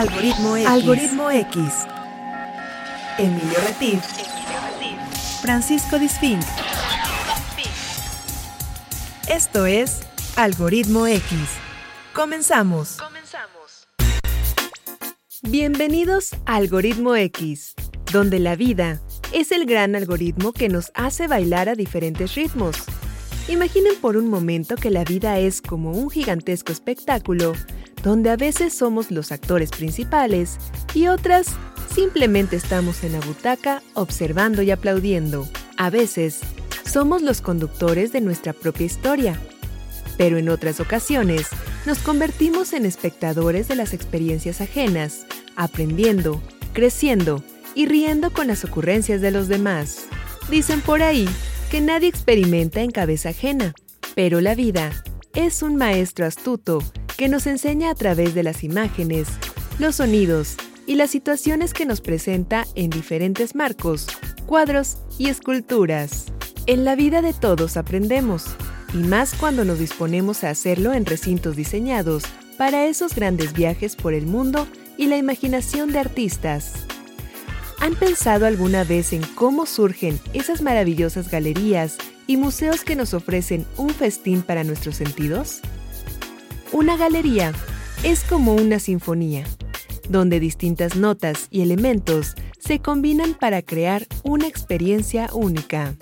Algoritmo X. Algoritmo X. Emilio Retif. Francisco Disfink. Esto es Algoritmo X. Comenzamos. Comenzamos. Bienvenidos a Algoritmo X, donde la vida es el gran algoritmo que nos hace bailar a diferentes ritmos. Imaginen por un momento que la vida es como un gigantesco espectáculo donde a veces somos los actores principales y otras simplemente estamos en la butaca observando y aplaudiendo. A veces somos los conductores de nuestra propia historia, pero en otras ocasiones nos convertimos en espectadores de las experiencias ajenas, aprendiendo, creciendo y riendo con las ocurrencias de los demás. Dicen por ahí que nadie experimenta en cabeza ajena, pero la vida es un maestro astuto que nos enseña a través de las imágenes, los sonidos y las situaciones que nos presenta en diferentes marcos, cuadros y esculturas. En la vida de todos aprendemos, y más cuando nos disponemos a hacerlo en recintos diseñados para esos grandes viajes por el mundo y la imaginación de artistas. ¿Han pensado alguna vez en cómo surgen esas maravillosas galerías y museos que nos ofrecen un festín para nuestros sentidos? Una galería es como una sinfonía, donde distintas notas y elementos se combinan para crear una experiencia única.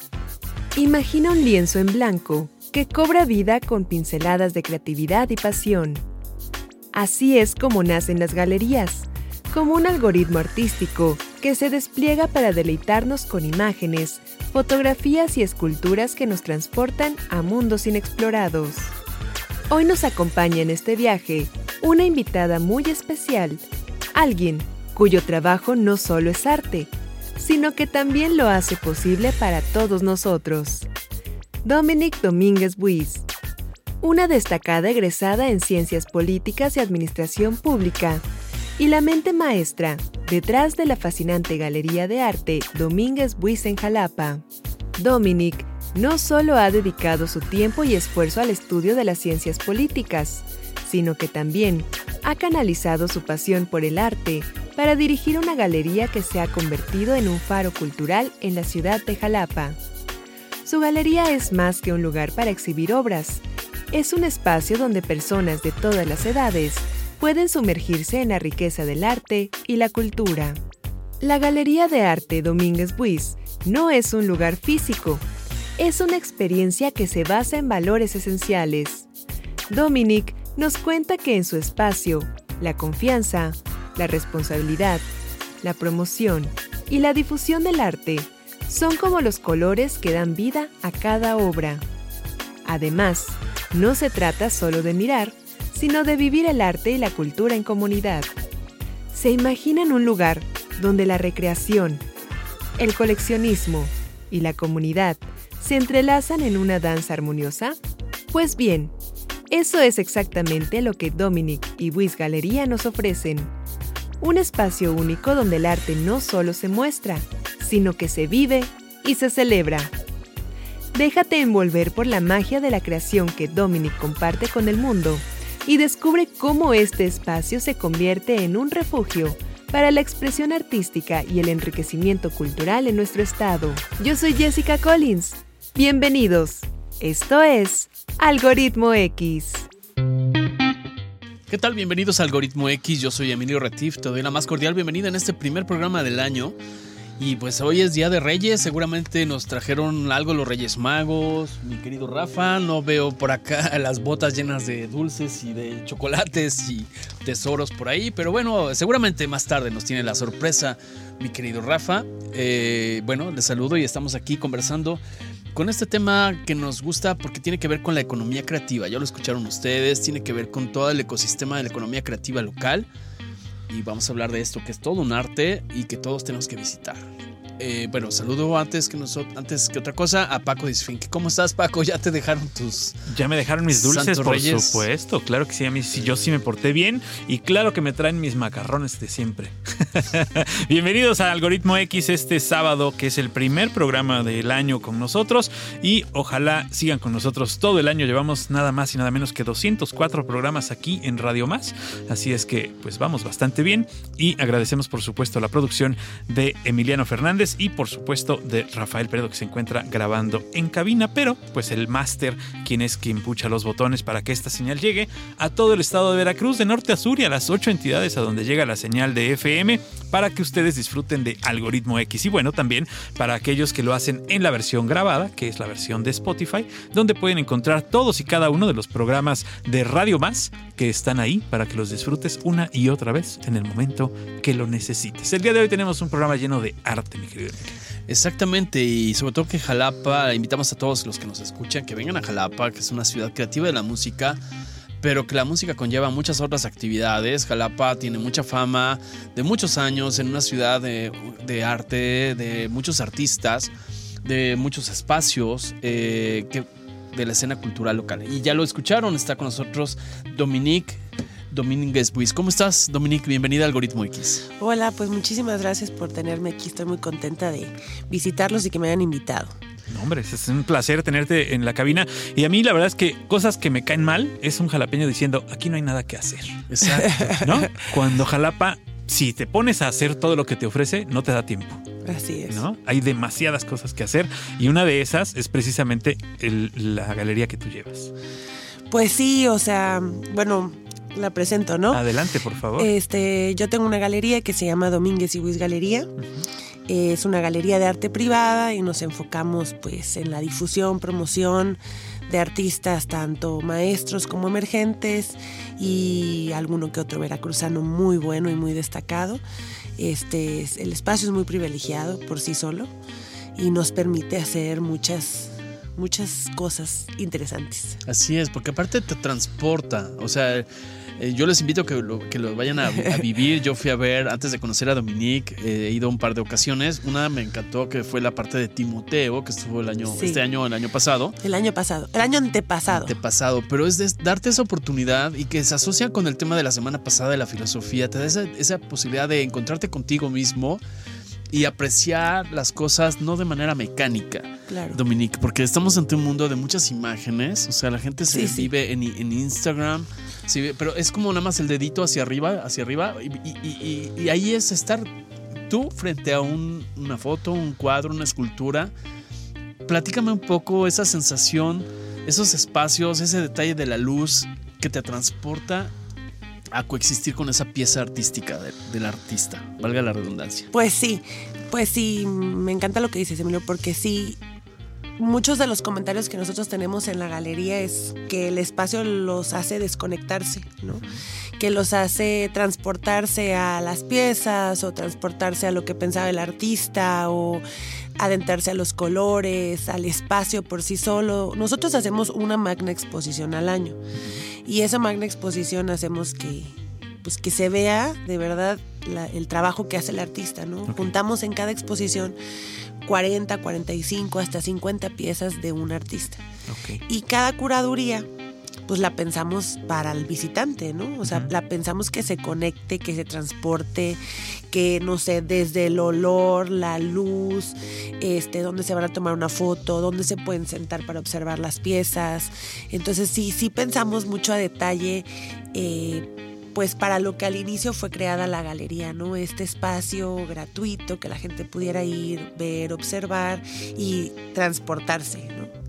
Imagina un lienzo en blanco que cobra vida con pinceladas de creatividad y pasión. Así es como nacen las galerías, como un algoritmo artístico que se despliega para deleitarnos con imágenes, fotografías y esculturas que nos transportan a mundos inexplorados. Hoy nos acompaña en este viaje una invitada muy especial, alguien cuyo trabajo no solo es arte, sino que también lo hace posible para todos nosotros. Dominic Domínguez Buiz, una destacada egresada en Ciencias Políticas y Administración Pública, y la mente maestra detrás de la fascinante Galería de Arte Domínguez Buiz en Jalapa. Dominic no solo ha dedicado su tiempo y esfuerzo al estudio de las ciencias políticas, sino que también ha canalizado su pasión por el arte para dirigir una galería que se ha convertido en un faro cultural en la ciudad de Jalapa. Su galería es más que un lugar para exhibir obras, es un espacio donde personas de todas las edades pueden sumergirse en la riqueza del arte y la cultura. La Galería de Arte Domínguez Buis no es un lugar físico, es una experiencia que se basa en valores esenciales. Dominic nos cuenta que en su espacio, la confianza, la responsabilidad, la promoción y la difusión del arte son como los colores que dan vida a cada obra. Además, no se trata solo de mirar, sino de vivir el arte y la cultura en comunidad. ¿Se imaginan un lugar donde la recreación, el coleccionismo y la comunidad se entrelazan en una danza armoniosa? Pues bien, eso es exactamente lo que Dominic y Buis Galería nos ofrecen. Un espacio único donde el arte no solo se muestra, sino que se vive y se celebra. Déjate envolver por la magia de la creación que Dominic comparte con el mundo y descubre cómo este espacio se convierte en un refugio para la expresión artística y el enriquecimiento cultural en nuestro estado. Yo soy Jessica Collins Bienvenidos. Esto es Algoritmo X. ¿Qué tal? Bienvenidos a Algoritmo X. Yo soy Emilio Retif. Te doy la más cordial bienvenida en este primer programa del año. Y pues hoy es Día de Reyes, seguramente nos trajeron algo los Reyes Magos, mi querido Rafa, no veo por acá las botas llenas de dulces y de chocolates y tesoros por ahí, pero bueno, seguramente más tarde nos tiene la sorpresa mi querido Rafa. Eh, bueno, les saludo y estamos aquí conversando con este tema que nos gusta porque tiene que ver con la economía creativa, ya lo escucharon ustedes, tiene que ver con todo el ecosistema de la economía creativa local y vamos a hablar de esto que es todo un arte y que todos tenemos que visitar. Eh, bueno, saludo antes que nosotros, antes que otra cosa a Paco Disfink. ¿Cómo estás, Paco? ¿Ya te dejaron tus. Ya me dejaron mis dulces, por supuesto. Claro que sí, a mí sí, yo sí me porté bien. Y claro que me traen mis macarrones de siempre. Bienvenidos a Algoritmo X este sábado, que es el primer programa del año con nosotros. Y ojalá sigan con nosotros todo el año. Llevamos nada más y nada menos que 204 programas aquí en Radio Más. Así es que, pues vamos bastante bien. Y agradecemos, por supuesto, la producción de Emiliano Fernández y por supuesto de Rafael Peredo que se encuentra grabando en cabina, pero pues el máster quien es quien pucha los botones para que esta señal llegue a todo el estado de Veracruz de norte a sur y a las ocho entidades a donde llega la señal de FM para que ustedes disfruten de Algoritmo X. Y bueno también para aquellos que lo hacen en la versión grabada que es la versión de Spotify donde pueden encontrar todos y cada uno de los programas de Radio Más que están ahí para que los disfrutes una y otra vez en el momento que lo necesites. El día de hoy tenemos un programa lleno de arte, mi Exactamente, y sobre todo que Jalapa, invitamos a todos los que nos escuchan que vengan a Jalapa, que es una ciudad creativa de la música, pero que la música conlleva muchas otras actividades. Jalapa tiene mucha fama de muchos años en una ciudad de, arte, de muchos artistas, de muchos espacios eh, de la escena cultural local. Y ya lo escucharon, está con nosotros Dominique. Domínguez Buis. ¿Cómo estás, Dominique? Bienvenida a Algoritmo X. Hola, pues muchísimas gracias por tenerme aquí. Estoy muy contenta de visitarlos y que me hayan invitado. No, hombre, es un placer tenerte en la cabina. Y a mí la verdad es que cosas que me caen mal es un jalapeño diciendo, aquí no hay nada que hacer. Exacto. ¿No? Cuando Jalapa, si te pones a hacer todo lo que te ofrece, no te da tiempo. Así es. ¿no? Hay demasiadas cosas que hacer y una de esas es precisamente la galería que tú llevas. Pues sí, o sea, bueno, la presento, ¿no? Adelante, por favor. Este, yo tengo una galería que se llama Domínguez y Luis Galería. Es una galería de arte privada y nos enfocamos pues en la difusión, promoción de artistas, tanto maestros como emergentes y alguno que otro veracruzano muy bueno y muy destacado. Este, el espacio es muy privilegiado por sí solo y nos permite hacer muchas muchas cosas interesantes. Así es, porque aparte te transporta, o sea, eh, yo les invito a que lo, que lo vayan a, vivir. Yo fui a ver, antes de conocer a Dominique, eh, he ido un par de ocasiones. Una me encantó que fue la parte de Timoteo, que estuvo el año, este año, el año pasado. El año pasado, el año antepasado. Antepasado, pero es de darte esa oportunidad y que se asocia con el tema de la semana pasada de la filosofía. Te da esa, esa posibilidad de encontrarte contigo mismo y apreciar las cosas no de manera mecánica, claro. Dominique, porque estamos ante un mundo de muchas imágenes, o sea, la gente se vive En, en, Instagram, sí, pero es como nada más el dedito hacia arriba, hacia arriba, y, ahí es estar tú frente a una foto, un cuadro, una escultura. Platícame un poco esa sensación, esos espacios, ese detalle de la luz que te transporta a coexistir con esa pieza artística del artista, valga la redundancia. Pues sí, pues sí, me encanta lo que dices, Emilio, porque sí, muchos de los comentarios que nosotros tenemos en la galería es que el espacio los hace desconectarse, ¿no? Que los hace transportarse a las piezas o transportarse a lo que pensaba el artista o adentrarse a los colores, al espacio por sí solo. Nosotros hacemos una magna exposición al año. Y esa magna exposición hacemos que, pues, que se vea de verdad el trabajo que hace el artista, ¿no? Juntamos en cada exposición 40, 45, hasta 50 piezas de un artista. Y cada curaduría pues la pensamos para el visitante, ¿no? O sea, la pensamos que se conecte, que se transporte, que no sé, desde el olor, la luz, este, dónde se van a tomar una foto, dónde se pueden sentar para observar las piezas. Entonces sí, sí pensamos mucho a detalle. Eh, pues para lo que al inicio fue creada la galería, ¿no? Este espacio gratuito que la gente pudiera ir, ver, observar y transportarse, ¿no?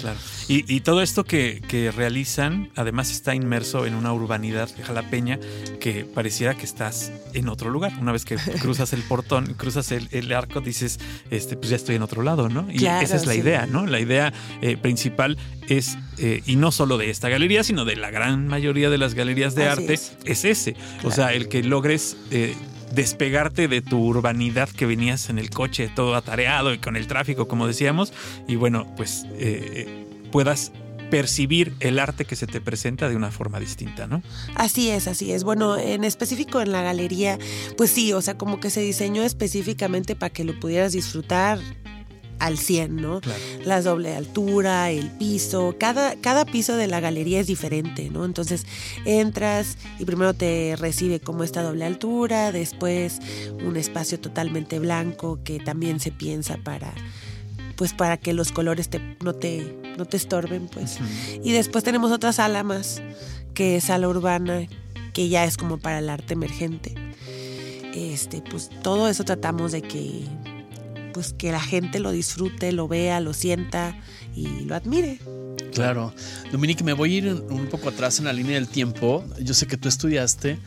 Claro. Y, todo esto que, realizan, además está inmerso en una urbanidad jalapeña que pareciera que estás en otro lugar. Una vez que cruzas el portón, cruzas el, arco, dices, este, pues ya estoy en otro lado, ¿no? Y esa es la idea, ¿no? La idea eh, principal es, eh, y no solo de esta galería, sino de la gran mayoría de las galerías de arte, es. ese. O sea, el que logres... Eh, despegarte de tu urbanidad que venías en el coche todo atareado y con el tráfico, como decíamos, y bueno, pues eh, puedas percibir el arte que se te presenta de una forma distinta, ¿no? Así es, así es. Bueno, en específico en la galería, pues sí, o sea, como que se diseñó específicamente para que lo pudieras disfrutar al 100, ¿no? La doble altura, el piso, cada, cada piso de la galería es diferente, ¿no? Entonces entras y primero te recibe como esta doble altura, después un espacio totalmente blanco que también se piensa para pues para que los colores te, no, te, no te estorben, pues. Y después tenemos otra sala más, que es sala urbana, que ya es como para el arte emergente. Este, pues todo eso tratamos de que pues que la gente lo disfrute, lo vea, lo sienta y lo admire. Claro. Dominique, me voy a ir un poco atrás en la línea del tiempo. Yo sé que tú estudiaste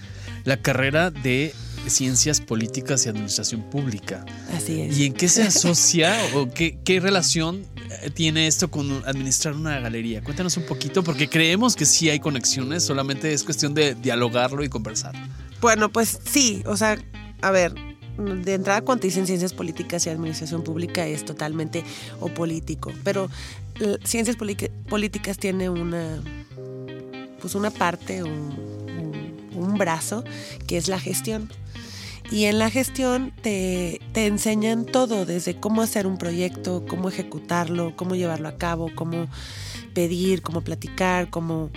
la carrera de Ciencias Políticas y Administración Pública. Así es. ¿Y en qué se asocia o qué, qué relación eh, tiene esto con administrar una galería? Cuéntanos un poquito, porque creemos que sí hay conexiones, solamente es cuestión de dialogarlo y conversar. Bueno, pues sí, o sea, a ver, de entrada cuando dicen ciencias políticas y administración pública es totalmente o político, pero ciencias políticas tiene una pues una parte, un brazo que es la gestión. Y en la gestión te, enseñan todo, desde cómo hacer un proyecto, cómo ejecutarlo, cómo llevarlo a cabo, cómo pedir, cómo platicar, cómo,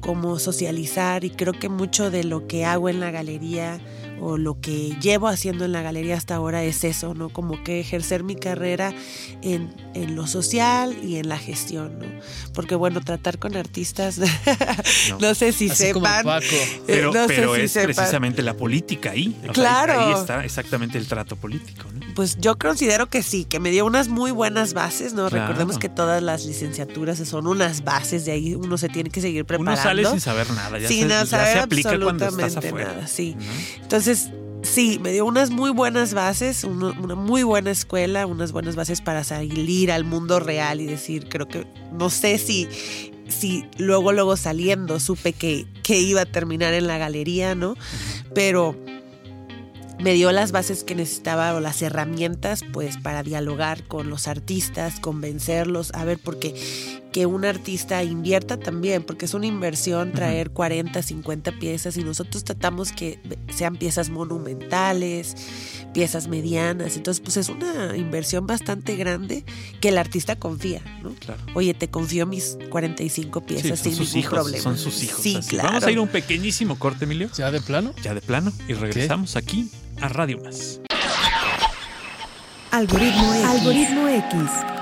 cómo socializar. Y creo que mucho de lo que hago en la galería o lo que llevo haciendo en la galería hasta ahora es eso, ¿no? Como que ejercer mi carrera en, lo social y en la gestión, ¿no? Porque bueno, tratar con artistas, no, sé si sepan. Eh, pero, pero es precisamente la política ahí. claro. ahí está exactamente el trato político, ¿no? Pues yo considero que sí, que me dio unas muy buenas bases, ¿no? Recordemos que todas las licenciaturas son unas bases, de ahí uno se tiene que seguir preparando. Uno sale sin saber nada, ya, se, no se aplica cuando estás afuera. Nada, sí. Entonces, sí, me dio unas muy buenas bases, una muy buena escuela, unas buenas bases para salir al mundo real y decir, creo que, no sé si, si luego, luego saliendo supe que, que iba a terminar en la galería, ¿no? Pero me dio las bases que necesitaba o las herramientas pues para dialogar con los artistas, convencerlos, a ver, porque que un artista invierta también, porque es una inversión traer 40, 50 piezas y nosotros tratamos que sean piezas monumentales, piezas medianas, entonces pues es una inversión bastante grande que el artista confía, ¿no? Claro. Oye, te confío mis 45 piezas sin ningún problema. Son sus hijos. Sí, claro. Vamos a ir a un pequeñísimo corte, Emilio. ¿Ya de plano? Ya de plano y regresamos aquí a Radio Más. Algoritmo X. Algoritmo X.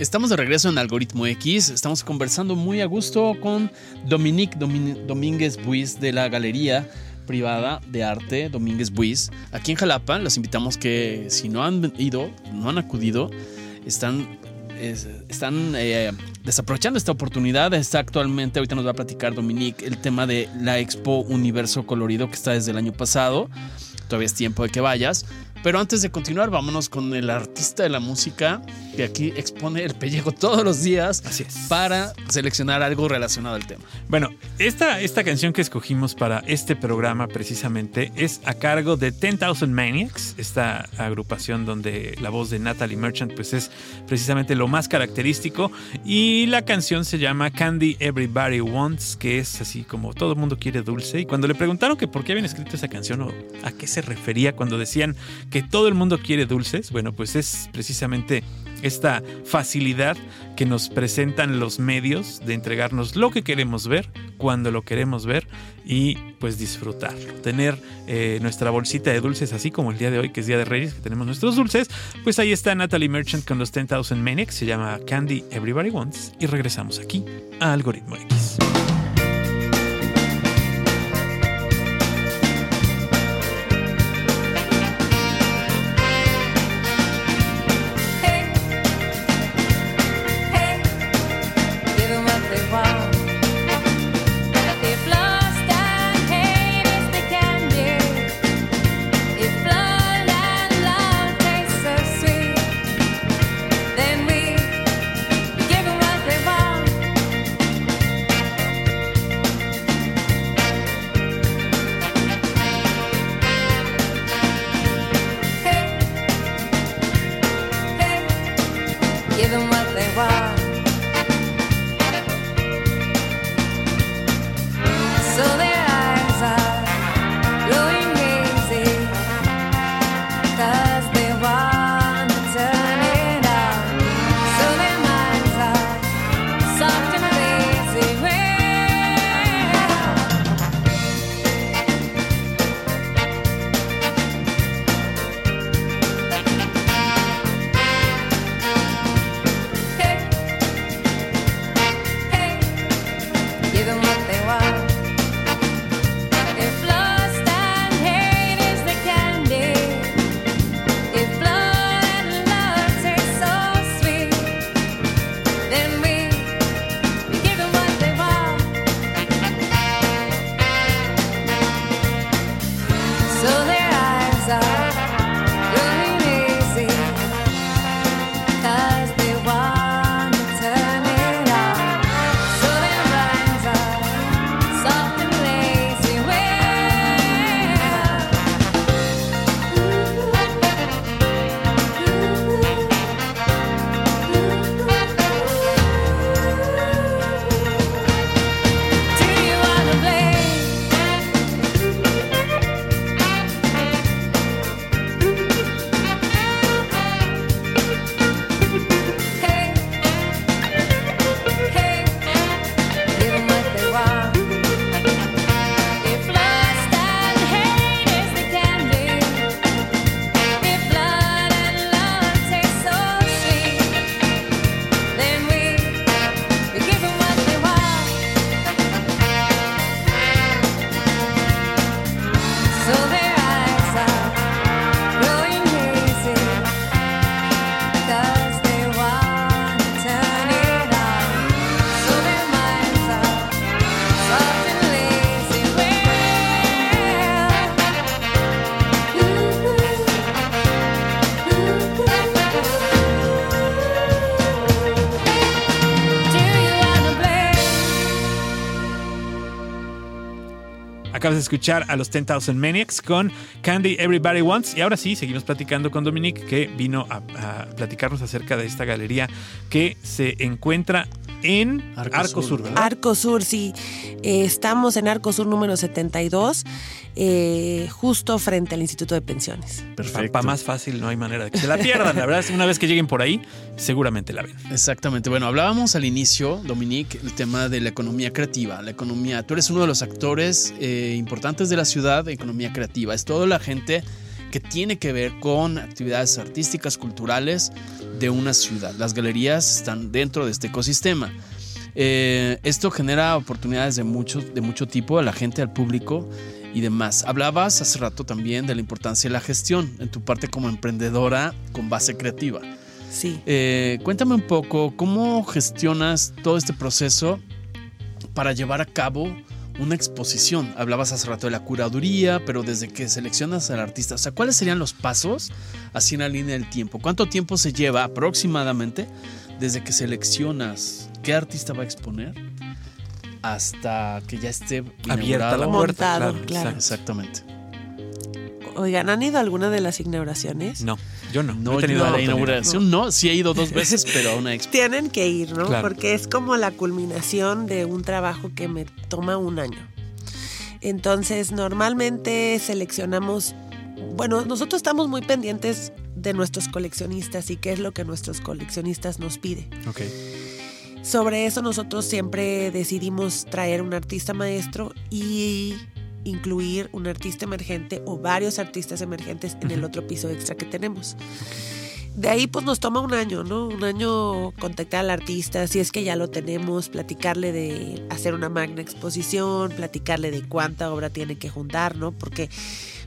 Estamos de regreso en Algoritmo X. Estamos conversando muy a gusto con Dominique Domínguez Buis de la Galería Privada de Arte Domínguez Buis. Aquí en Jalapa los invitamos que si no han ido, no han acudido, están están eh, desaprovechando esta oportunidad. Está actualmente, ahorita nos va a platicar Dominique, el tema de la Expo Universo Colorido que está desde el año pasado. Todavía es tiempo de que vayas. Pero antes de continuar, vámonos con el artista de la música que aquí expone el pellejo todos los días para seleccionar algo relacionado al tema. Bueno, esta, esta canción que escogimos para este programa precisamente es a cargo de 10,000 Maniacs, esta agrupación donde la voz de Natalie Merchant pues es precisamente lo más característico. Y la canción se llama Candy Everybody Wants, que es así como todo el mundo quiere dulce. Y cuando le preguntaron que por qué habían escrito esa canción o a qué se refería cuando decían que todo el mundo quiere dulces, bueno, pues es precisamente esta facilidad que nos presentan los medios de entregarnos lo que queremos ver, cuando lo queremos ver y pues disfrutarlo. Tener eh, nuestra bolsita de dulces, así como el día de hoy, que es Día de Reyes, que tenemos nuestros dulces, pues ahí está Natalie Merchant con los 10,000 Maniacs, se llama Candy Everybody Wants y regresamos aquí a Algoritmo X. Acabas de escuchar a los 10,000 Maniacs con Candy Everybody Wants. Y ahora sí, seguimos platicando con Dominique, que vino a, a platicarnos acerca de esta galería que se encuentra en Arco, Sur, Arco Sur, sí. Eh, estamos en Arco Sur número 72, eh, justo frente al Instituto de Pensiones. Perfecto. Para más fácil no hay manera de que se la pierdan. La verdad es que una vez que lleguen por ahí, seguramente la ven. Exactamente. Bueno, hablábamos al inicio, Dominique, el tema de la economía creativa. La economía, tú eres uno de los actores eh, importantes de la ciudad de economía creativa. Es toda la gente que tiene que ver con actividades artísticas, culturales de una ciudad. Las galerías están dentro de este ecosistema. Eh, esto genera oportunidades de mucho, de mucho tipo a la gente, al público y demás. Hablabas hace rato también de la importancia de la gestión en tu parte como emprendedora con base creativa. Sí. Eh, cuéntame un poco cómo gestionas todo este proceso para llevar a cabo una exposición. Hablabas hace rato de la curaduría, pero desde que seleccionas al artista, o sea, ¿cuáles serían los pasos así en la línea del tiempo? ¿Cuánto tiempo se lleva aproximadamente desde que seleccionas qué artista va a exponer hasta que ya esté abierta la puerta? claro. Exactamente. Oigan, ¿han ido a alguna de las inauguraciones? No, yo no. No, he tenido la inauguración, no. Sí he ido dos veces, pero a una expo. Tienen que ir, ¿no? Porque es como la culminación de un trabajo que me toma un año. Entonces, normalmente seleccionamos, bueno, nosotros estamos muy pendientes de nuestros coleccionistas y qué es lo que nuestros coleccionistas nos piden. Ok. Sobre eso nosotros siempre decidimos traer un artista maestro y incluir un artista emergente o varios artistas emergentes en el otro piso extra que tenemos. De ahí pues nos toma un año, ¿no? Un año contactar al artista, si es que ya lo tenemos, platicarle de hacer una magna exposición, platicarle de cuánta obra tiene que juntar, ¿no? Porque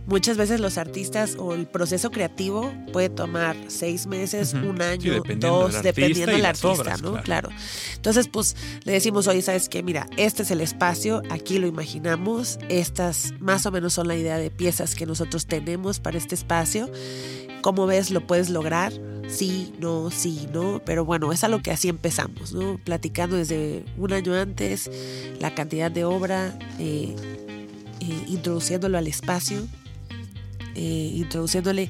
muchas veces los artistas o el proceso creativo puede tomar seis meses, un año, dos, dependiendo del artista, ¿no? Claro. Entonces, pues le decimos, oye, ¿sabes qué? Mira, este es el espacio, aquí lo imaginamos, estas más o menos son la idea de piezas que nosotros tenemos para este espacio. ¿Cómo ves? ¿Lo puedes lograr? Sí, no, sí, no. Pero bueno, es a lo que así empezamos, ¿no? Platicando desde un año antes la cantidad de obra, eh, eh, introduciéndolo al espacio, eh, introduciéndole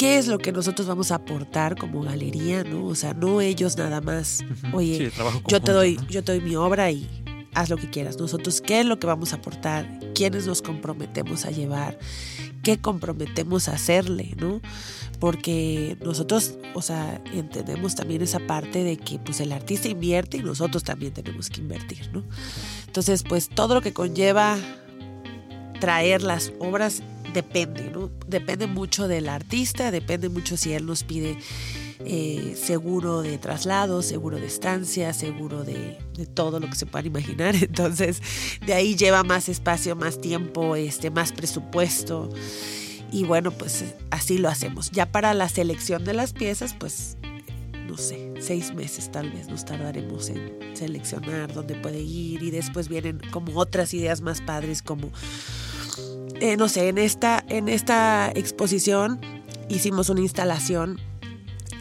qué es lo que nosotros vamos a aportar como galería, ¿no? O sea, no ellos nada más. Oye, yo te doy, yo te doy mi obra y haz lo que quieras. Nosotros, ¿qué es lo que vamos a aportar? ¿Quiénes nos comprometemos a llevar? ¿Qué comprometemos a hacerle, no? Porque nosotros, o sea, entendemos también esa parte de que pues el artista invierte y nosotros también tenemos que invertir, ¿no? Entonces, pues todo lo que conlleva traer las obras depende, ¿no? Depende mucho del artista, depende mucho si él nos pide eh, seguro de traslado, seguro de estancia, seguro de, todo lo que se puedan imaginar. Entonces, de ahí lleva más espacio, más tiempo, este, más presupuesto. Y bueno, pues así lo hacemos. Ya para la selección de las piezas, pues no sé, seis meses tal vez nos tardaremos en seleccionar dónde puede ir y después vienen como otras ideas más padres como eh, no sé, en esta, en esta exposición hicimos una instalación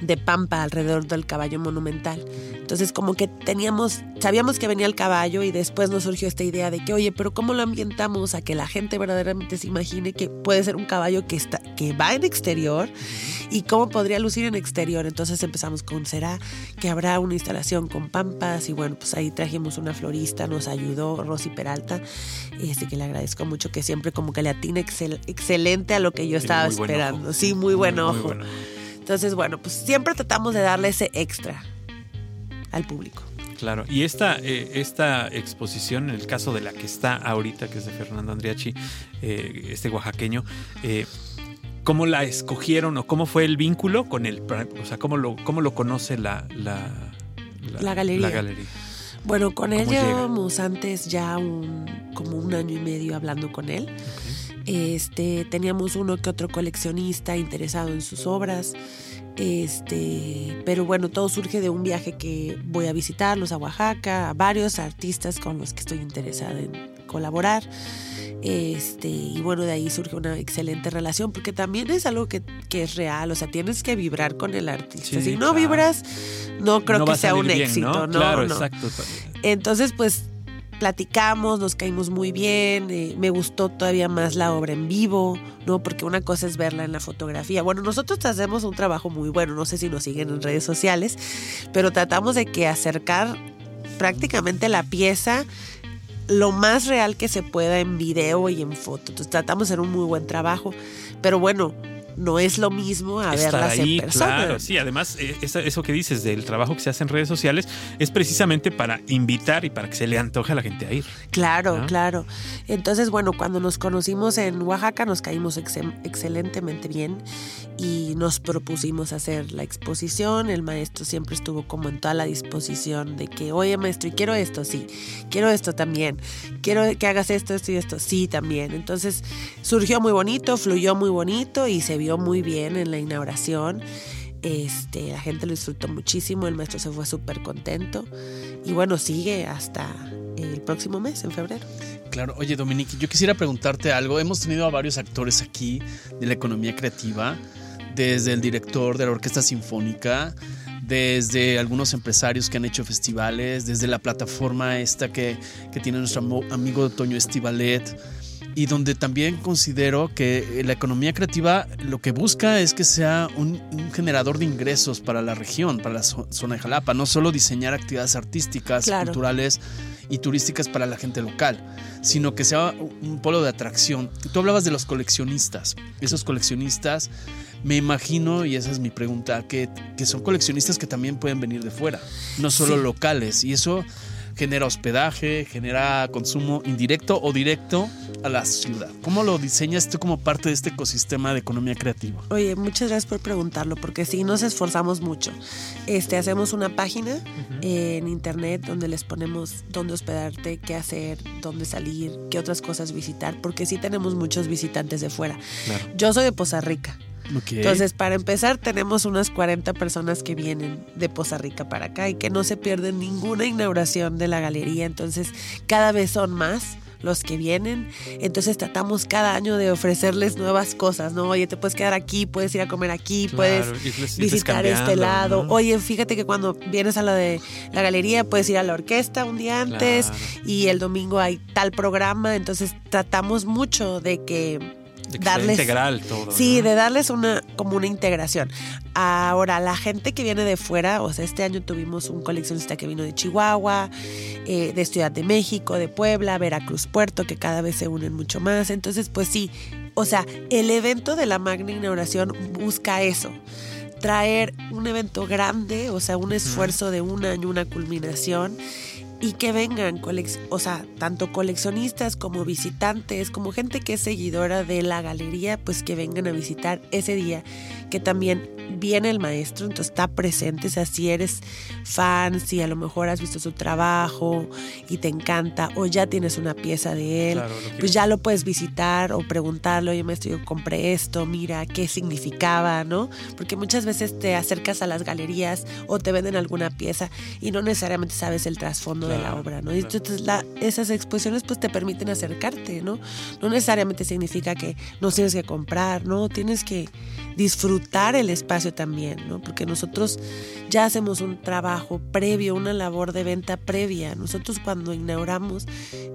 de pampa alrededor del caballo monumental. Entonces como que teníamos, sabíamos que venía el caballo y después nos surgió esta idea de que, oye, pero ¿cómo lo ambientamos a que la gente verdaderamente se imagine que puede ser un caballo que, está, que va en exterior y cómo podría lucir en exterior? Entonces empezamos con, ¿será que habrá una instalación con pampas? Y bueno, pues ahí trajimos una florista, nos ayudó Rosy Peralta, este que le agradezco mucho, que siempre como que le atina excelente a lo que yo estaba esperando. Sí, muy buen ojo. Entonces, bueno, pues siempre tratamos de darle ese extra al público. Claro, y esta, eh, esta exposición, en el caso de la que está ahorita, que es de Fernando Andriachi, eh, este oaxaqueño, eh, ¿cómo la escogieron o cómo fue el vínculo con el, o sea, cómo lo, cómo lo conoce la, la, la, galería. galería? Bueno, con él llevamos antes ya un, como un año y medio hablando con él. Este, teníamos uno que otro coleccionista interesado en sus obras. Este, pero bueno, todo surge de un viaje que voy a visitarlos a Oaxaca, a varios artistas con los que estoy interesada en colaborar. Este, y bueno, de ahí surge una excelente relación, porque también es algo que, es real, o sea, tienes que vibrar con el artista. si no vibras, no creo que sea un éxito, ¿no? Claro, exacto. Entonces, pues platicamos, nos caímos muy bien, eh, me gustó todavía más la obra en vivo, ¿no? Porque una cosa es verla en la fotografía. Bueno, nosotros hacemos un trabajo muy bueno, no sé si nos siguen en redes sociales, pero tratamos de acercar prácticamente la pieza lo más real que se pueda en video y en foto. Entonces tratamos de hacer un muy buen trabajo. Pero bueno, no es lo mismo a verlas en persona. Claro, sí, además eh, eso que dices del trabajo que se hace en redes sociales es precisamente para invitar y para que se le antoje a la gente a ir. Claro, claro. Entonces, bueno, cuando nos conocimos en Oaxaca nos caímos excelentemente bien y nos propusimos hacer la exposición. El maestro siempre estuvo como en toda la disposición de que, oye maestro, y quiero esto, sí, quiero esto también, quiero que hagas esto, esto y esto, sí también. Entonces surgió muy bonito, fluyó muy bonito y se vio muy bien en la inauguración. Este, la gente lo disfrutó muchísimo, el maestro se fue súper contento y bueno, sigue hasta el próximo mes, en febrero. Claro, oye Dominique, yo quisiera preguntarte algo. Hemos tenido a varios actores aquí de la economía creativa, desde el director de la Orquesta Sinfónica, desde algunos empresarios que han hecho festivales, desde la plataforma esta que, que tiene nuestro amigo Toño Estivalet y donde también considero que la economía creativa lo que busca es que sea un, generador de ingresos para la región, para la zona de Jalapa, no solo diseñar actividades artísticas, culturales y turísticas para la gente local, sino que sea un polo de atracción. Tú hablabas de los coleccionistas, esos coleccionistas me imagino, y esa es mi pregunta, que, son coleccionistas que también pueden venir de fuera, no solo locales. Y eso genera hospedaje, genera consumo indirecto o directo a la ciudad. ¿Cómo lo diseñas tú como parte de este ecosistema de economía creativa? Oye, muchas gracias por preguntarlo, porque sí nos esforzamos mucho. Este, hacemos una página en internet donde les ponemos dónde hospedarte, qué hacer, dónde salir, qué otras cosas visitar, porque sí tenemos muchos visitantes de fuera. Yo soy de Poza Rica. Entonces, para empezar, tenemos unas 40 personas que vienen de Poza Rica para acá y que no se pierden ninguna inauguración de la galería. Entonces, cada vez son más los que vienen. Entonces tratamos cada año de ofrecerles nuevas cosas, ¿no? Oye, te puedes quedar aquí, puedes ir a comer aquí, puedes visitar este lado. Oye, fíjate que cuando vienes a la de la galería puedes ir a la orquesta un día antes y el domingo hay tal programa. Entonces tratamos mucho de que darles integral todo. Sí, de darles una como una integración. Ahora, la gente que viene de fuera, o sea, este año tuvimos un coleccionista que vino de Chihuahua, eh, de Ciudad de México, de Puebla, Veracruz, Puerto, que cada vez se unen mucho más. Entonces, pues sí, o sea, el evento de la magna inauguración busca eso traer un evento grande, o sea, un esfuerzo de un año, una culminación y que vengan, o sea, tanto coleccionistas como visitantes, como gente que es seguidora de la galería, pues que vengan a visitar ese día, que también viene el maestro, entonces está presente, o sea, si eres fan, si a lo mejor has visto su trabajo y te encanta, o ya tienes una pieza de él, pues ya lo puedes visitar o preguntarle, oye maestro, yo compré esto, mira, qué significaba, ¿no? Porque muchas veces te acercas a las galerías o te venden alguna pieza y no necesariamente sabes el trasfondo de la obra, ¿no? Y entonces esas exposiciones pues te permiten acercarte, ¿no? No necesariamente significa que no tienes que comprar, ¿no? Tienes que disfrutar el espacio también, ¿no? Porque nosotros ya hacemos un trabajo previo, una labor de venta previa. Nosotros cuando inauguramos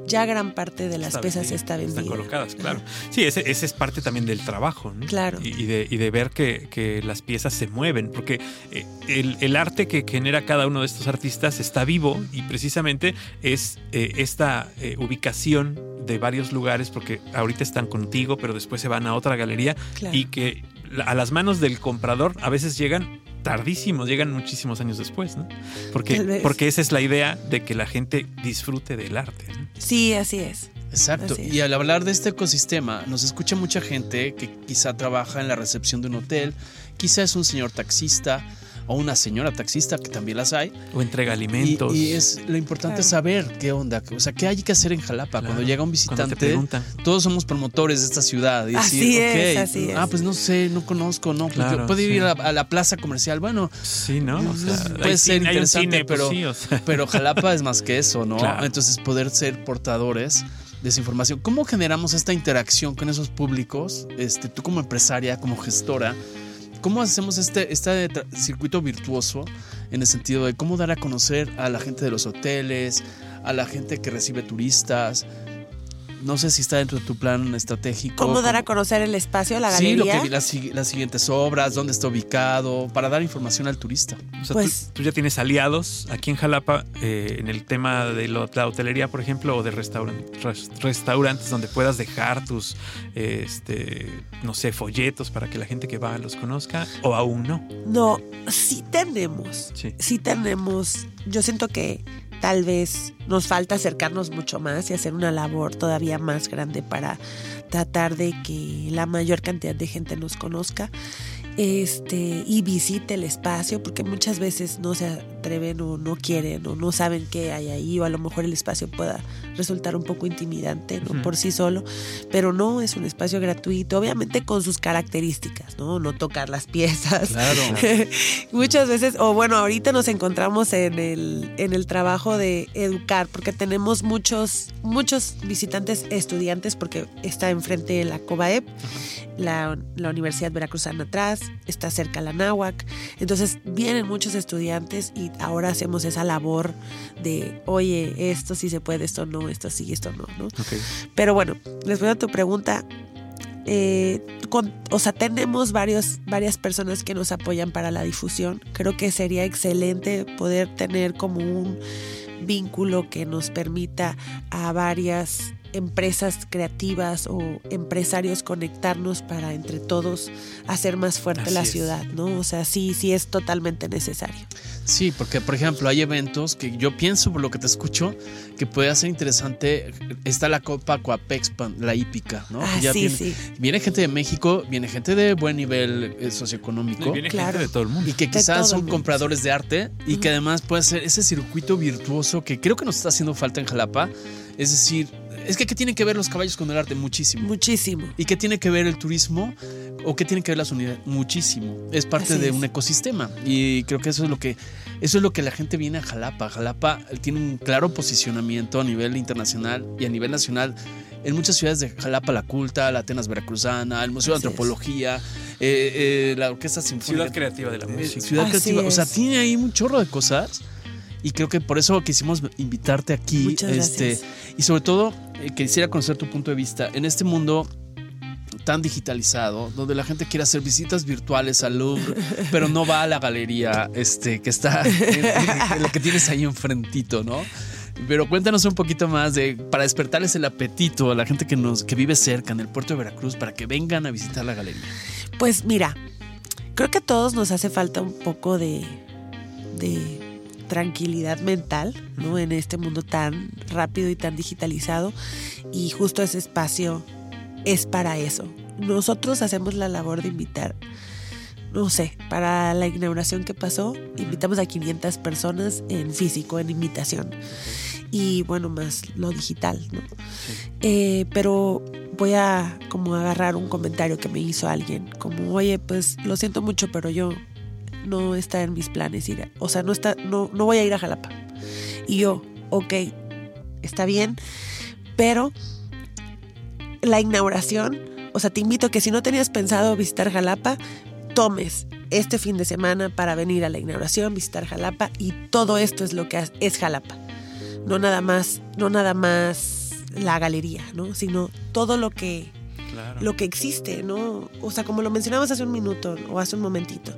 ya gran parte de las piezas está vendida. Están colocadas, claro. Sí, ese, es parte también del trabajo, ¿no? Claro. Y, de, ver que, las piezas se mueven, porque eh, el, arte que genera cada uno de estos artistas está vivo y precisamente es eh, esta eh, ubicación de varios lugares, porque ahorita están contigo, pero después se van a otra galería y que a las manos del comprador a veces llegan tardísimos, llegan muchísimos años después, ¿no? Porque, porque esa es la idea de que la gente disfrute del arte. Sí, así es. Exacto. Y al hablar de este ecosistema, nos escucha mucha gente que quizá trabaja en la recepción de un hotel, quizá es un señor taxista, o una señora taxista, que también las hay. O entrega alimentos. Y, es lo importante es saber qué onda, o sea, qué hay que hacer en Jalapa. Cuando llega un visitante, todos somos promotores de esta ciudad. Y así es, así Ah, pues no sé, no conozco, no. Pues puede ir a, la plaza comercial. Bueno, sí, ¿no? puede ser interesante, pues pero, pero Jalapa es más que eso, ¿no? Entonces, poder ser portadores de esa información. ¿Cómo generamos esta interacción con esos públicos? Este, tú como empresaria, como gestora, ¿Cómo hacemos este, este circuito virtuoso en el sentido de cómo dar a conocer a la gente de los hoteles, a la gente que recibe turistas. No sé si está dentro de tu plan estratégico. ¿Cómo dar a conocer el espacio, la galería? Sí, lo que las, las siguientes obras, dónde está ubicado, para dar información al turista. O sea, pues, tú, ya tienes aliados aquí en Jalapa eh, en el tema de la hotelería, por ejemplo, o de restaurantes donde puedas dejar tus, este, no sé, folletos para que la gente que va los conozca, o aún no. No, sí tenemos. Sí, sí tenemos. Yo siento que tal vez nos falta acercarnos mucho más y hacer una labor todavía más grande para tratar de que la mayor cantidad de gente nos conozca este, y visite el espacio, porque muchas veces no se atreven o no quieren o no saben qué hay ahí, o a lo mejor el espacio pueda resultar un poco intimidante ¿no? por sí solo, pero no, es un espacio gratuito, obviamente con sus características, ¿no? No tocar las piezas. Claro. muchas veces, o bueno, ahorita nos encontramos en el, en el trabajo de educar, porque tenemos muchos, muchos visitantes estudiantes, porque está enfrente de la COBAEP, la, la Universidad Veracruzana atrás, está cerca la Náhuac. Entonces vienen muchos estudiantes y ahora hacemos esa labor de, oye, esto sí se puede, esto no, esto sí, esto no, ¿no? Pero bueno, voy a tu pregunta. Eh, o sea, tenemos varios, varias personas que nos apoyan para la difusión. Creo que sería excelente poder tener como un vínculo que nos permita a varias empresas creativas o empresarios conectarnos para entre todos hacer más fuerte la ciudad, ¿no? O sea, sí, sí es totalmente necesario. Sí, porque por ejemplo hay eventos que yo pienso por lo que te escucho que puede ser interesante. Está la Copa Coapexpan, la hípica, ¿no? Ah, sí, sí. Viene gente de México, viene gente de buen nivel eh, socioeconómico. Y viene gente de todo el mundo. Y que quizás son compradores de arte y que además puede ser ese circuito virtuoso que creo que nos está haciendo falta en Jalapa. Es decir, es que ¿qué tienen que ver los caballos con el arte? Muchísimo. Muchísimo. ¿Y qué tiene que ver el turismo? ¿O qué tiene que ver las unidades? Muchísimo. Es parte de un ecosistema. Y creo que eso es lo que eso es lo que la gente viene a Jalapa. Jalapa tiene un claro posicionamiento a nivel internacional y a nivel nacional. En muchas ciudades de Jalapa, la Culta, la Atenas Veracruzana, el Museo de Antropología, eh, eh, la Orquesta Sinfónica. Ciudad Creativa de la eh, Música. ciudad Creativa. O sea, tiene ahí un chorro de cosas y creo que por eso quisimos invitarte aquí. Muchas este, Y sobre todo, eh, quisiera conocer tu punto de vista. En este mundo tan digitalizado, donde la gente quiere hacer visitas virtuales al Louvre, pero no va a la galería este, que está, en, lo que tienes ahí enfrentito, ¿no? Pero cuéntanos un poquito más de para despertarles el apetito a la gente que nos que vive cerca en el puerto de Veracruz para que vengan a visitar la galería. Pues mira, creo que a todos nos hace falta un poco de, de tranquilidad mental, ¿no? En este mundo tan rápido y tan digitalizado. Y justo ese espacio es para eso. Nosotros hacemos la labor de invitar, no sé, para la inauguración que pasó, invitamos a 500 personas en físico, en invitación. Y bueno, más lo digital, ¿no? Eh, pero voy a como agarrar un comentario que me hizo alguien, como, oye, pues lo siento mucho, pero yo no está en mis planes ir, o sea, no está, no, no voy a ir a Jalapa. Y yo, ok, está bien, pero la inauguración, o sea, te invito a que si no tenías pensado visitar Jalapa, tomes este fin de semana para venir a la inauguración, visitar Jalapa y todo esto es lo que es Jalapa. No nada más, no nada más la galería, ¿no? Sino todo lo que lo que existe, ¿no? O sea, como lo mencionamos hace un minuto o hace un momentito,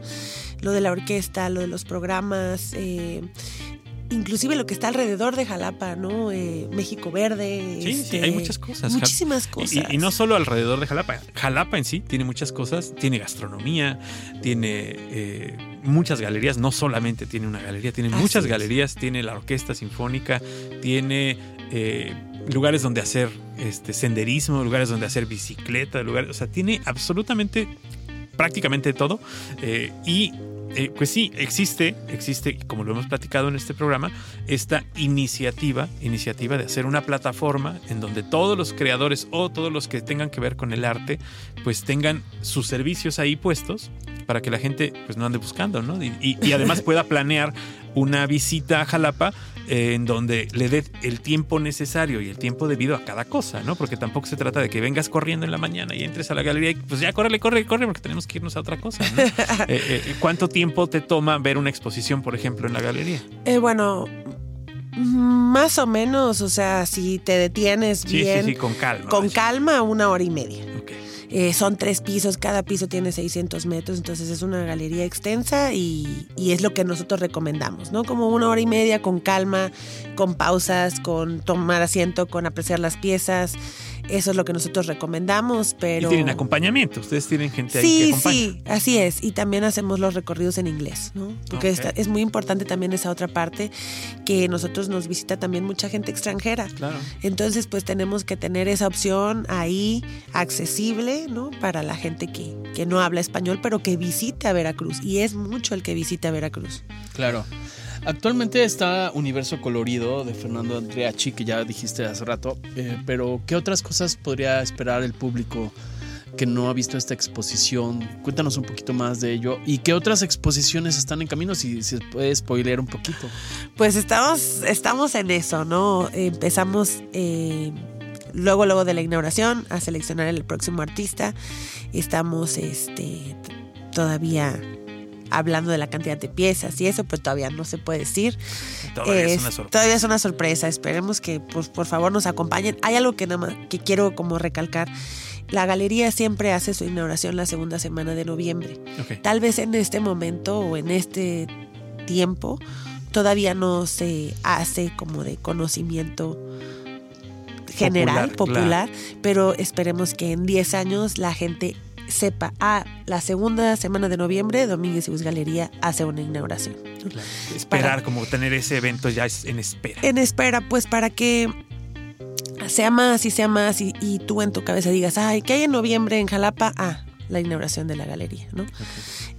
lo de la orquesta, lo de los programas, eh, inclusive lo que está alrededor de Jalapa, ¿no? Eh, México Verde. Sí, sí, hay este, muchas cosas. Muchísimas cosas. Y, no solo alrededor de Jalapa. Jalapa en sí tiene muchas cosas. Tiene gastronomía, tiene eh, muchas galerías. No solamente tiene una galería, tiene muchas galerías. Tiene la orquesta sinfónica, tiene lugares donde hacer este, senderismo, lugares donde hacer bicicleta, lugares, o sea, tiene absolutamente prácticamente todo. Eh, y eh, pues sí, existe, existe, como lo hemos platicado en este programa, esta iniciativa, iniciativa de hacer una plataforma en donde todos los creadores o todos los que tengan que ver con el arte, pues tengan sus servicios ahí puestos para que la gente pues no ande buscando, ¿no? Y, y además pueda planear una visita a Jalapa eh, en donde le dé el tiempo necesario y el tiempo debido a cada cosa, ¿no? Porque tampoco se trata de que vengas corriendo en la mañana y entres a la galería y pues ya córrele, corre, corre, porque tenemos que irnos a otra cosa, ¿no? Eh, eh, ¿Cuánto tiempo te toma ver una exposición, por ejemplo, en la galería? bueno, Más o menos, o sea, si te detienes bien. Sí, sí, con calma. Con calma, una hora y media. Eh, son tres pisos, cada piso tiene 600 metros, entonces es una galería extensa y, y, es lo que nosotros recomendamos, ¿no? Como una hora y media con calma, con pausas, con tomar asiento, con apreciar las piezas. Eso es lo que nosotros recomendamos, pero... Y tienen acompañamiento, ustedes tienen gente ahí que acompaña. Sí, así es. Y también hacemos los recorridos en inglés, ¿no? Porque es muy importante también esa otra parte, que nosotros nos visita también mucha gente extranjera. Claro. Entonces, pues tenemos que tener esa opción ahí accesible, ¿no? Para la gente que, que no habla español, pero que visite a Veracruz. Y es mucho el que visita Veracruz. Claro. Actualmente está Universo Colorido de Fernando Andreachi, que ya dijiste hace rato, eh, pero ¿qué otras cosas podría esperar el público que no ha visto esta exposición? Cuéntanos un poquito más de ello y qué otras exposiciones están en camino, si, se puede spoiler un poquito. Pues estamos, estamos en eso, ¿no? Empezamos... Eh, luego, luego de la inauguración, a seleccionar el próximo artista. Estamos este, todavía hablando de la cantidad de piezas y eso, pero todavía no se puede decir. Todavía es, una sorpresa. Todavía es una sorpresa. Esperemos que pues, por favor nos acompañen. Hay algo que, nada que quiero como recalcar. La galería siempre hace su inauguración la segunda semana de noviembre. Tal vez en este momento o en este tiempo todavía no se hace como de conocimiento general, popular, pero esperemos que en 10 años la gente sepa, a ah, la segunda semana de noviembre, Domínguez y Bus Galería hace una inauguración. Esperar, como tener ese evento ya en espera. En espera, pues para que sea más y sea más y, tú en tu cabeza digas, ay, ¿qué hay en noviembre en Jalapa? Ah, la inauguración de la galería, ¿no?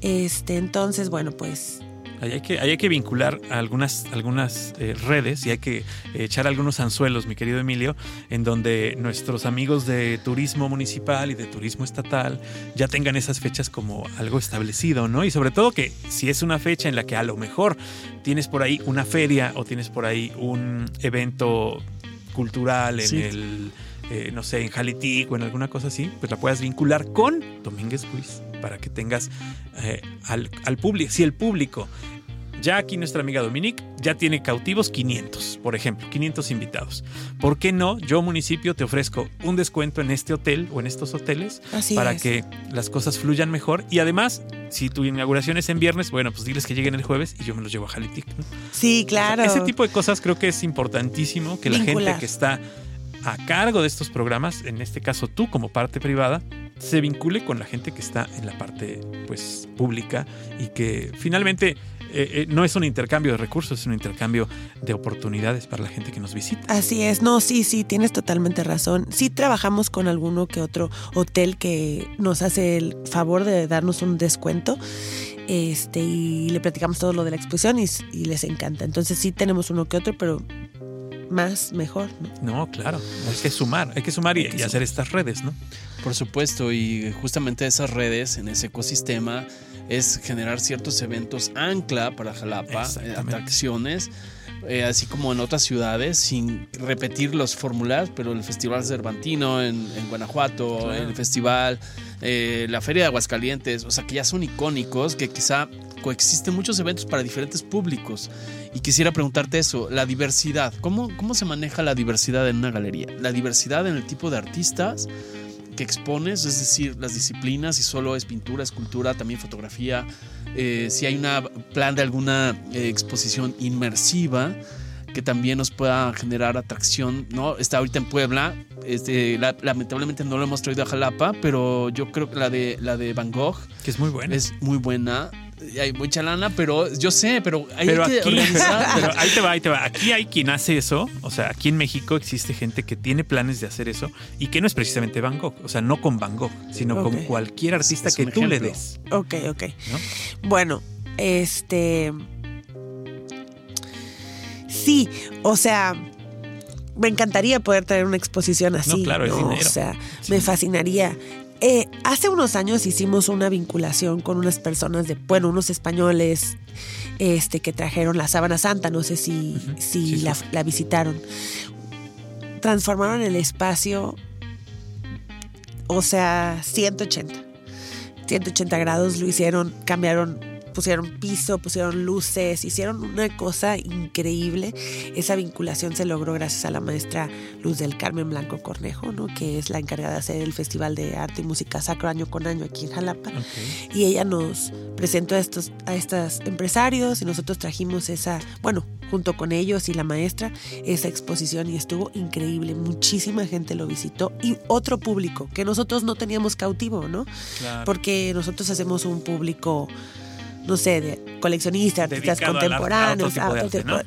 Este, entonces, bueno, pues Ahí hay que, hay que vincular algunas, algunas eh, redes y hay que echar algunos anzuelos, mi querido Emilio, en donde nuestros amigos de turismo municipal y de turismo estatal ya tengan esas fechas como algo establecido, ¿no? Y sobre todo que si es una fecha en la que a lo mejor tienes por ahí una feria o tienes por ahí un evento cultural en el eh, no sé, en Jalitic o en alguna cosa así, pues la puedas vincular con Domínguez Ruiz para que tengas eh, al, público. Si el público, ya aquí nuestra amiga Dominique, ya tiene cautivos 500, por ejemplo, 500 invitados. ¿Por qué no? Yo, municipio, te ofrezco un descuento en este hotel o en estos hoteles para que las cosas fluyan mejor. Y además, si tu inauguración es en viernes, bueno, pues diles que lleguen el jueves y yo me los llevo a Jalitic. Sí, claro. ese tipo de cosas creo que es importantísimo que la gente que está a cargo de estos programas, en este caso tú como parte privada, se vincule con la gente que está en la parte pues pública y que finalmente eh, eh, no es un intercambio de recursos, es un intercambio de oportunidades para la gente que nos visita. Así es, no, sí, sí, tienes totalmente razón. Sí trabajamos con alguno que otro hotel que nos hace el favor de darnos un descuento. Este, y le platicamos todo lo de la exposición y, y les encanta. Entonces sí tenemos uno que otro, pero más, mejor. ¿no? claro, hay que sumar, hay que sumar y, hacer estas redes, ¿no? Por supuesto, y justamente esas redes en ese ecosistema es generar ciertos eventos ancla para Jalapa, eh, atracciones. Eh, así como en otras ciudades, sin repetir los fórmulas, pero el Festival Cervantino en, Guanajuato, el Festival, eh, la Feria de Aguascalientes, o sea que ya son icónicos, que quizá coexisten muchos eventos para diferentes públicos. Y quisiera preguntarte eso, la diversidad, ¿cómo, cómo se maneja la diversidad en una galería? La diversidad en el tipo de artistas que expones, es decir, las disciplinas, si solo es pintura, escultura, también fotografía, eh, si hay un plan de alguna eh, exposición inmersiva que también nos pueda generar atracción, ¿no? Está ahorita en Puebla, este, lamentablemente no lo hemos traído a Jalapa, pero yo creo que la de, la de Van Gogh, que es muy buena, es muy buena hay mucha lana, pero yo sé, pero hay que aquí, Pero ahí te va, ahí te va. Aquí hay quien hace eso. O sea, aquí en México existe gente que tiene planes de hacer eso y que no es precisamente Van Gogh. O sea, no con Van Gogh, sino con cualquier artista que tú le des. Ok, ok. Bueno, este. Sí, o sea, me encantaría poder traer una exposición así. No, claro, es dinero. O sea, me fascinaría. Eh, hace unos años hicimos una vinculación con unas personas de, bueno, unos españoles este, que trajeron la sábana santa, no sé si, si la, visitaron. Transformaron el espacio, o sea, 180. 180 grados lo hicieron, cambiaron pusieron piso, pusieron luces, hicieron una cosa increíble. Esa vinculación se logró gracias a la maestra Luz del Carmen Blanco Cornejo, ¿no? que es la encargada de hacer el Festival de Arte y Música Sacro año con año aquí en Jalapa. Y ella nos presentó a estos a estos empresarios y nosotros trajimos esa, bueno, junto con ellos y la maestra, esa exposición y estuvo increíble. Muchísima gente lo visitó y otro público que nosotros no teníamos cautivo, ¿no? Porque nosotros hacemos un público no sé, de coleccionistas, artistas contemporáneos.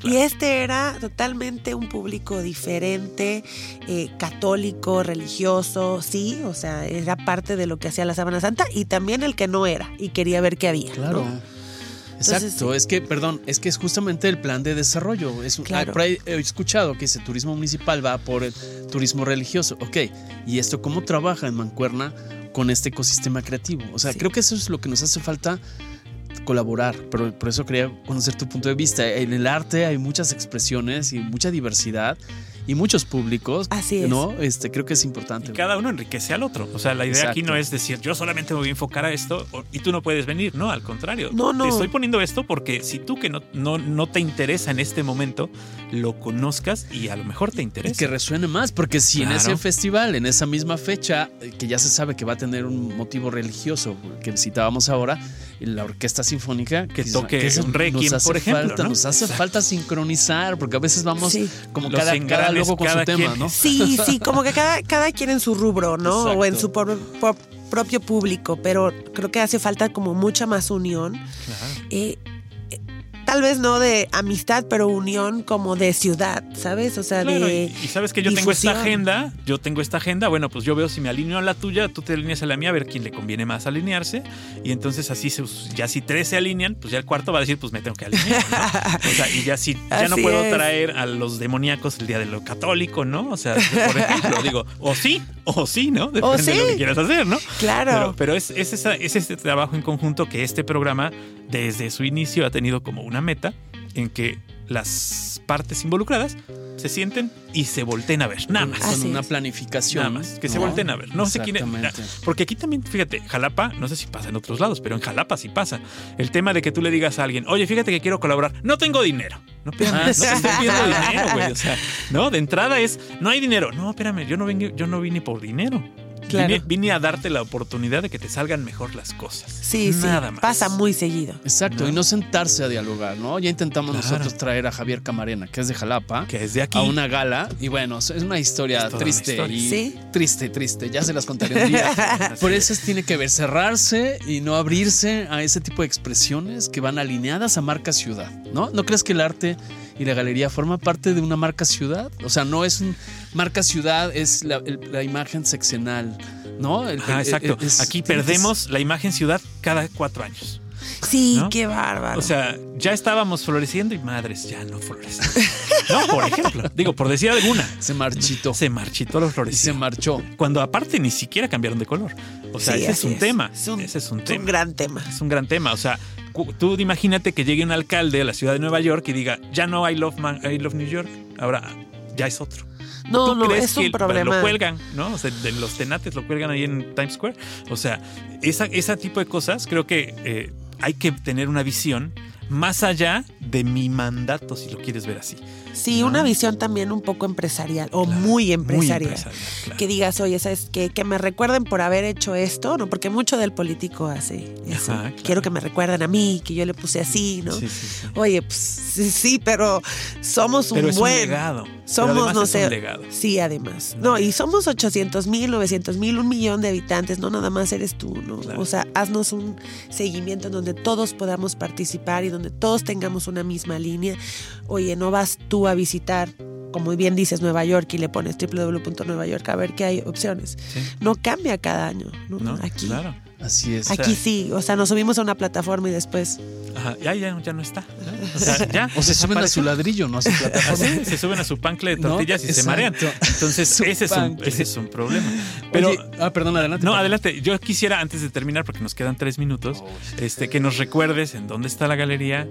Y este era totalmente un público diferente, eh, católico, religioso, sí, o sea, era parte de lo que hacía la Sábana Santa y también el que no era y quería ver qué había. Claro. Exacto, es que, perdón, es que es justamente el plan de desarrollo. Es, claro. he escuchado que ese turismo municipal va por el turismo religioso. Ok, ¿y esto cómo trabaja en Mancuerna con este ecosistema creativo? O sea, creo que eso es lo que nos hace falta colaborar, pero por eso quería conocer tu punto de vista. En el arte hay muchas expresiones y mucha diversidad y muchos públicos. Así es. ¿No? Este, creo que es importante. cada uno enriquece al otro. O sea, la idea aquí no es decir, yo solamente me voy a enfocar a esto y tú no puedes venir. No, al contrario. No, no. Te estoy poniendo esto porque si tú que no, no, no te interesa en este momento, lo conozcas y a lo mejor te interesa. Y que resuene más, porque si en ese festival, en esa misma fecha, eh, que ya se sabe que va a tener un motivo religioso que citábamos ahora, la orquesta sinfónica que toque que un requiem, por ejemplo, nos hace falta sincronizar porque a veces vamos como cada, cada luego con su tema, ¿no? Sí, sí, como que cada, cada quien en su rubro, ¿no? O en su propio público, pero creo que hace falta como mucha más unión. Claro. Eh, tal vez no de amistad, pero unión como de ciudad, ¿sabes? O sea, de. Y, sabes que yo tengo esta agenda, yo tengo esta agenda, bueno, pues yo veo si me alineo a la tuya, tú te alineas a la mía, a ver quién le conviene más alinearse. Y entonces así, se, ya si tres se alinean, pues ya el cuarto va a decir, pues me tengo que alinear. o sea, y ya si ya no puedo traer a los demoníacos el día de lo católico, ¿no? O sea, por ejemplo, digo, o sí, o sí, ¿no? Depende de lo que quieras hacer, ¿no? Claro. Pero, es, es, es este trabajo en conjunto que este programa, desde su inicio, ha tenido como una meta en que las partes involucradas se sienten y se volteen a ver, nada más. Con una planificación. Nada más, que se volteen a ver. No sé quién Porque aquí también, fíjate, Jalapa, no sé si pasa en otros lados, pero en Jalapa sí pasa. El tema de que tú le digas a alguien, oye, fíjate que quiero colaborar, no tengo dinero. No, espérame, no te estoy pidiendo dinero, güey. O sea, no, de entrada es, no hay dinero. No, espérame, yo no, vengo, yo no vine por dinero. Vine, a darte la oportunidad de que te salgan mejor las cosas. Sí, Nada sí. Más. Pasa muy seguido. Exacto, y no sentarse a dialogar, ¿no? Ya intentamos nosotros traer a Javier Camarena, que es de Jalapa, que es de aquí, a una gala. Y bueno, es una historia triste. Y ¿Sí? Triste, triste. Ya se las contaré un día. Por eso tiene que ver cerrarse y no abrirse a ese tipo de expresiones que van alineadas a marca ciudad, ¿no? ¿No crees que el arte y la galería forma parte de una marca ciudad. O sea, no es un marca ciudad, es la, imagen seccional, ¿no? ah, exacto. Aquí perdemos la imagen ciudad cada cuatro años. Sí, qué bárbaro. O sea, ya estábamos floreciendo y madres, ya no florecen. no, por ejemplo. Digo, por decir alguna. Se marchitó. Se marchitó los flores. se marchó. Cuando aparte ni siquiera cambiaron de color. O sea, ese es un tema. ese es un tema. Es un gran tema. Es un gran tema. O sea, tú imagínate que llegue un alcalde a la ciudad de Nueva York y diga, ya no hay Love, I Love New York, ahora ya es otro. No, ¿Tú no, crees es un que problema. Lo cuelgan, ¿no? O sea, de los tenates lo cuelgan ahí en Times Square. O sea, esa, ese tipo de cosas creo que eh, hay que tener una visión más allá de mi mandato, si lo quieres ver así. Sí, una visión también un poco empresarial o muy empresarial. Que digas, oye, ¿sabes qué? Que me recuerden por haber hecho esto, ¿no? Porque mucho del político hace eso. Quiero que me recuerden a mí, que yo le puse así, ¿no? Oye, pues sí, pero somos un buen. legado. Somos, no sé. Sí, además. No, y somos 800 mil, 900 mil, un millón de habitantes, no nada más eres tú, ¿no? O sea, haznos un seguimiento en donde todos podamos participar y donde todos tengamos una misma línea. Oye, no vas tú a visitar como bien dices, Nueva York y le pones www.nueva.york a ver qué hay opciones. No cambia cada año. ¿no? Aquí. Claro. Así es. Aquí sí, o sea, nos subimos a una plataforma y después. Ajá, ya, ya, ya no está. O, sea, ya, o se suben a su ladrillo, no a su plataforma. se suben a su pancle de tortillas y se marean. Entonces, ese es, un, ese es, un, problema. Pero, ah, perdón, adelante. No, adelante. Yo quisiera, antes de terminar, porque nos quedan tres minutos, oh, este, que nos recuerdes en dónde está la galería,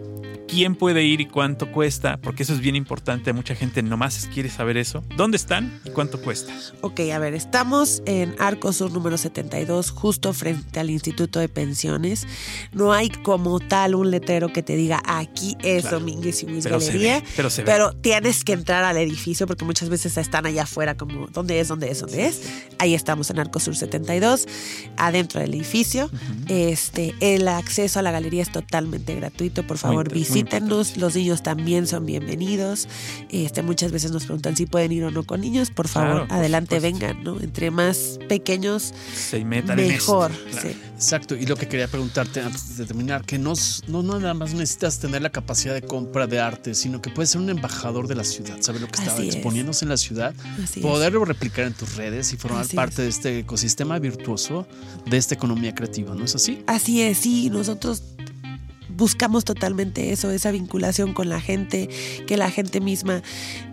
quién puede ir y cuánto cuesta, porque eso es bien importante. Mucha gente nomás quiere saber eso. ¿Dónde están y cuánto cuesta? Ok, a ver, estamos en Arco Sur número 72, justo frente al Instituto de Pensiones. No hay como tal un letrero que te diga aquí es Domínguez y Luis Galería, pero, tienes que entrar al edificio porque muchas veces están allá afuera como ¿dónde es? ¿Dónde es? ¿Dónde es? Ahí estamos en Arcosur 72, adentro del edificio. este, el acceso a la galería es totalmente gratuito. Por favor, visítenos. Los niños también son bienvenidos. Este, muchas veces nos preguntan si pueden ir o no con niños. Por favor, adelante vengan, ¿no? Entre más pequeños, Se mejor. Exacto. Y lo que quería preguntarte antes de terminar, que no, no, nada más necesitas tener la capacidad de compra de arte, sino que puedes ser un embajador de la ciudad, saber lo que está exponiéndose en la ciudad, poderlo replicar en tus redes y formar parte de este ecosistema virtuoso de esta economía creativa, ¿no es así? Así es, sí, nosotros buscamos totalmente eso, esa vinculación con la gente, que la gente misma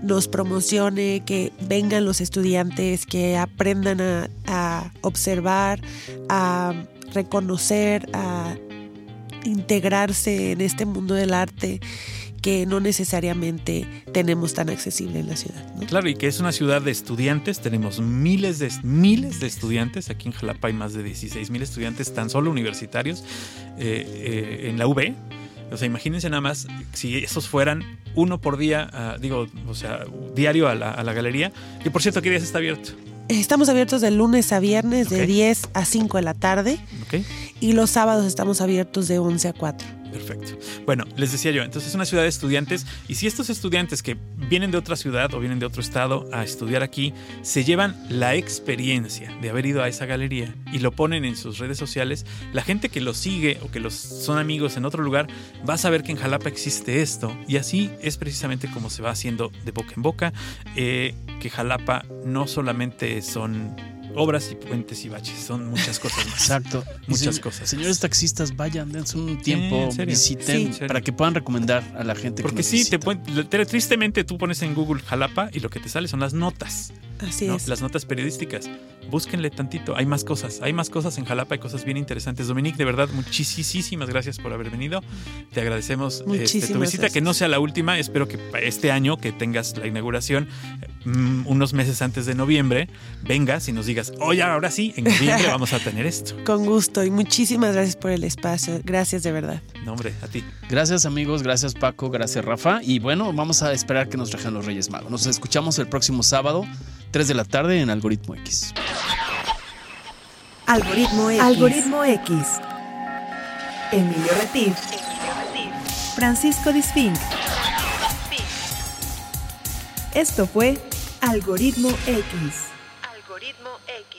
nos promocione, que vengan los estudiantes, que aprendan a, observar, a reconocer, a integrarse en este mundo del arte que no necesariamente tenemos tan accesible en la ciudad. Claro, y que es una ciudad de estudiantes, tenemos miles de, miles de estudiantes, aquí en Jalapa hay más de 16 mil estudiantes tan solo universitarios eh, eh, en la UB. O sea, imagínense nada más si esos fueran uno por día, ah, digo, o sea, diario a la, a la galería, que por cierto, ¿qué días está abierto? Estamos abiertos de lunes a viernes de 10 a 5 de la tarde. Y los sábados estamos abiertos de 11 a 4. Perfecto. Bueno, les decía yo, entonces es una ciudad de estudiantes y si estos estudiantes que vienen de otra ciudad o vienen de otro estado a estudiar aquí, se llevan la experiencia de haber ido a esa galería y lo ponen en sus redes sociales, la gente que los sigue o que los son amigos en otro lugar va a saber que en Jalapa existe esto y así es precisamente como se va haciendo de boca en boca, eh, que Jalapa no solamente son obras y puentes y baches. Son muchas cosas Exacto. Muchas cosas. Señores taxistas, vayan, dense un tiempo, visiten para que puedan recomendar a la gente. Porque sí, te tristemente tú pones en Google Jalapa y lo que te sale son las notas. Así es. Las notas periodísticas. Búsquenle tantito. Hay más cosas. Hay más cosas en Jalapa. Hay cosas bien interesantes. Dominique, de verdad, muchísimas gracias por haber venido. Te agradecemos este, tu visita. Que no sea la última. Espero que este año que tengas la inauguración, mm, unos meses antes de noviembre, vengas y nos digas, oye, ahora sí, en noviembre vamos a tener esto. Con gusto. Y muchísimas gracias por el espacio. Gracias de verdad. No, hombre, a ti. Gracias, amigos. Gracias, Paco. Gracias, Rafa. Y bueno, vamos a esperar que nos traigan los Reyes Magos. Nos escuchamos el próximo sábado. 3 de la tarde en Algoritmo X. Algoritmo X. Algoritmo X. Emilio Retif. Francisco Disfink. Esto fue Algoritmo X. Algoritmo X.